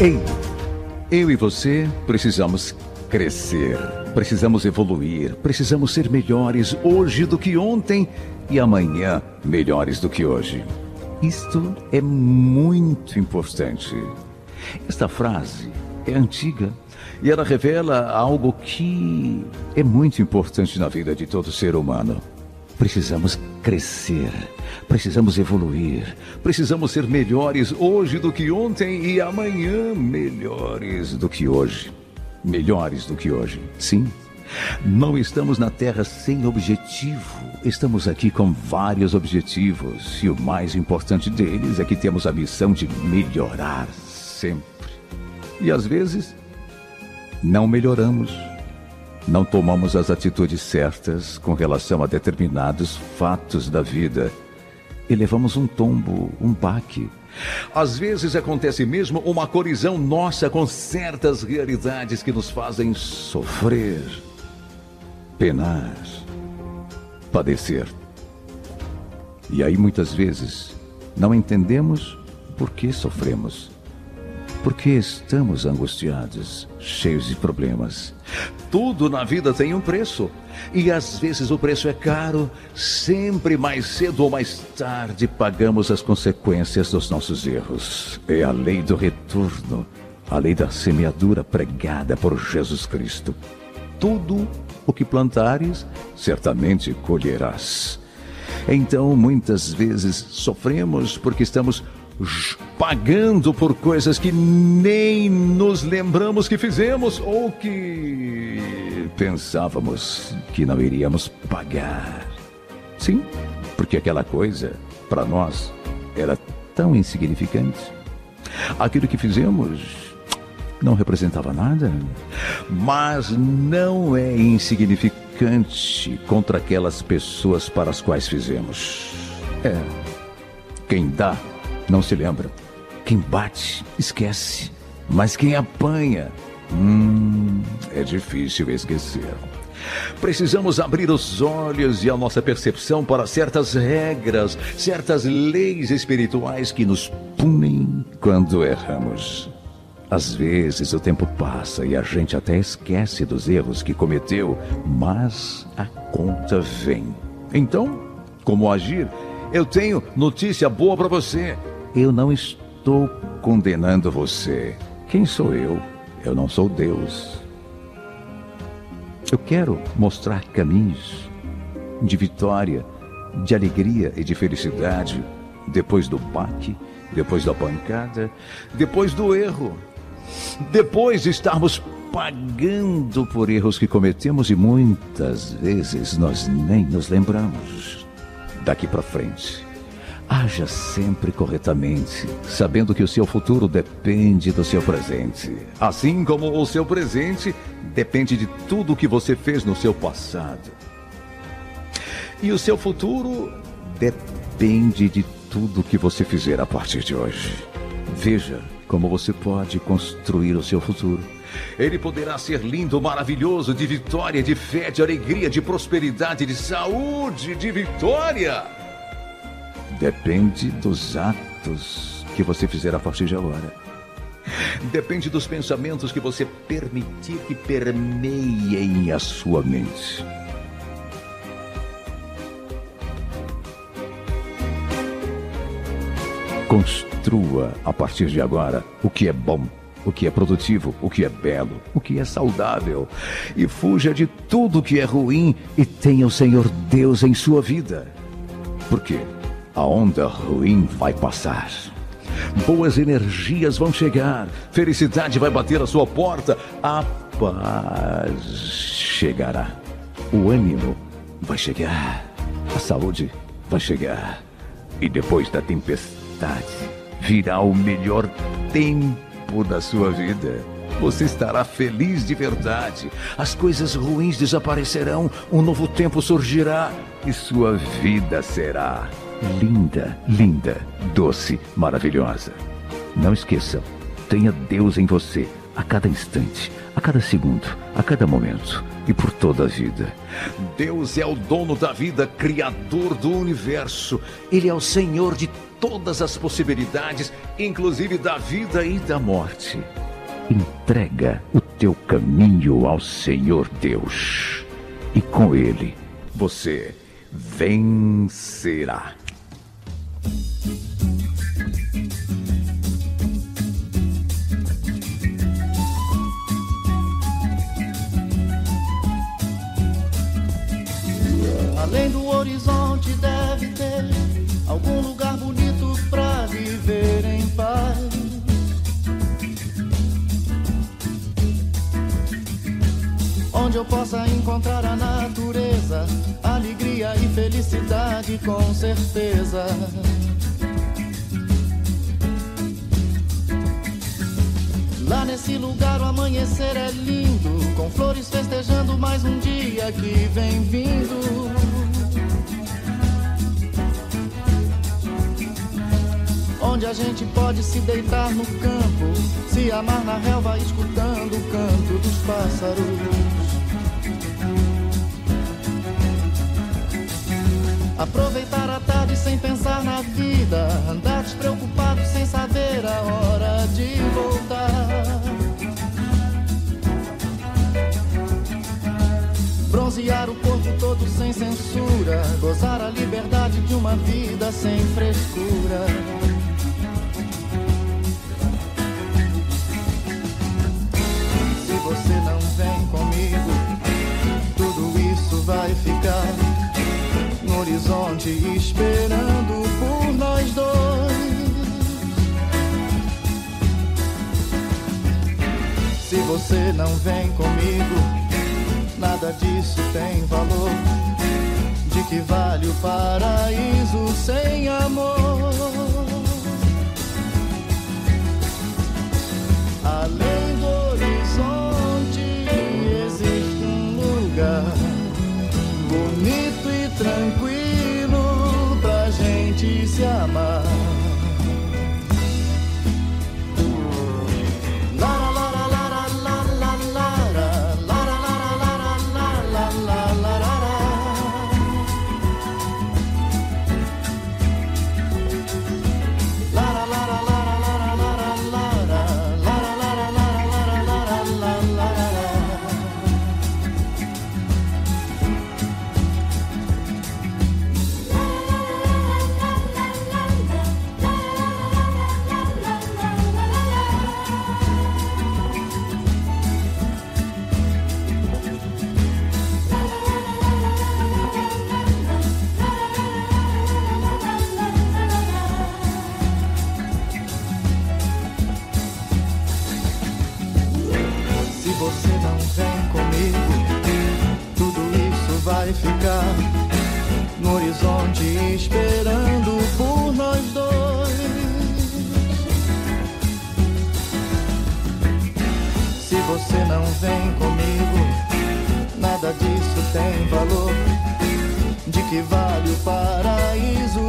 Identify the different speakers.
Speaker 1: Ei, eu e você precisamos crescer, precisamos evoluir, precisamos ser melhores hoje do que ontem e amanhã melhores do que hoje. Isto é muito importante. Esta frase é antiga e ela revela algo que é muito importante na vida de todo ser humano. Precisamos crescer, precisamos evoluir, precisamos ser melhores hoje do que ontem e amanhã melhores do que hoje. Melhores do que hoje, sim. Não estamos na Terra sem objetivo. Estamos aqui com vários objetivos e o mais importante deles é que temos a missão de melhorar sempre. E às vezes, não melhoramos não tomamos as atitudes certas com relação a determinados fatos da vida e levamos um tombo, um baque. Às vezes acontece mesmo uma colisão nossa com certas realidades que nos fazem sofrer, penar, padecer. E aí muitas vezes não entendemos por que sofremos. Porque estamos angustiados, cheios de problemas. Tudo na vida tem um preço. E às vezes o preço é caro. Sempre mais cedo ou mais tarde pagamos as consequências dos nossos erros. É a lei do retorno, a lei da semeadura pregada por Jesus Cristo. Tudo o que plantares, certamente colherás. Então, muitas vezes sofremos porque estamos pagando por coisas que nem nos lembramos que fizemos ou que pensávamos que não iríamos pagar. Sim, porque aquela coisa, para nós, era tão insignificante. Aquilo que fizemos não representava nada, mas não é insignificante contra aquelas pessoas para as quais fizemos. É, quem dá não se lembra. Quem bate, esquece. Mas quem apanha, hum, é difícil esquecer. Precisamos abrir os olhos e a nossa percepção para certas regras, certas leis espirituais que nos punem quando erramos. Às vezes o tempo passa e a gente até esquece dos erros que cometeu, mas a conta vem. Então, como agir? Eu tenho notícia boa para você. Eu não estou condenando você. Quem sou eu? Eu não sou Deus. Eu quero mostrar caminhos de vitória, de alegria e de felicidade depois do baque, depois da pancada, depois do erro, depois de estarmos pagando por erros que cometemos e muitas vezes nós nem nos lembramos. Daqui para frente, Haja sempre corretamente, sabendo que o seu futuro depende do seu presente. Assim como o seu presente depende de tudo que você fez no seu passado. E o seu futuro depende de tudo que você fizer a partir de hoje. Veja como você pode construir o seu futuro. Ele poderá ser lindo, maravilhoso, de vitória, de fé, de alegria, de prosperidade, de saúde, de vitória Depende dos atos que você fizer a partir de agora. Depende dos pensamentos que você permitir que permeiem a sua mente. Construa a partir de agora o que é bom, o que é produtivo, o que é belo, o que é saudável. E fuja de tudo que é ruim e tenha o Senhor Deus em sua vida. Por quê? A onda ruim vai passar. Boas energias vão chegar. Felicidade vai bater a sua porta. A paz chegará. O ânimo vai chegar. A saúde vai chegar. E depois da tempestade virá o melhor tempo da sua vida. Você estará feliz de verdade. As coisas ruins desaparecerão, um novo tempo surgirá e sua vida será linda, linda, doce, maravilhosa. Não esqueça, tenha Deus em você, a cada instante, a cada segundo, a cada momento e por toda a vida. Deus é o dono da vida, criador do universo. Ele é o Senhor de todas as possibilidades, inclusive da vida e da morte. Entrega o teu caminho ao Senhor Deus, e com ele você vencerá.
Speaker 2: Onde eu possa encontrar a natureza, alegria e felicidade com certeza. Lá nesse lugar o amanhecer é lindo, com flores festejando mais um dia que vem vindo. Onde a gente pode se deitar no campo, se amar na relva, escutando o canto dos pássaros. Aproveitar a tarde sem pensar na vida, andar despreocupado sem saber a hora de voltar. Bronzear o corpo todo sem censura, gozar a liberdade de uma vida sem frescura. Esperando por nós dois. Se você não vem comigo, nada disso tem valor. De que vale o paraíso sem amor? Esperando por nós dois. Se você não vem comigo, nada disso tem valor. De que vale o paraíso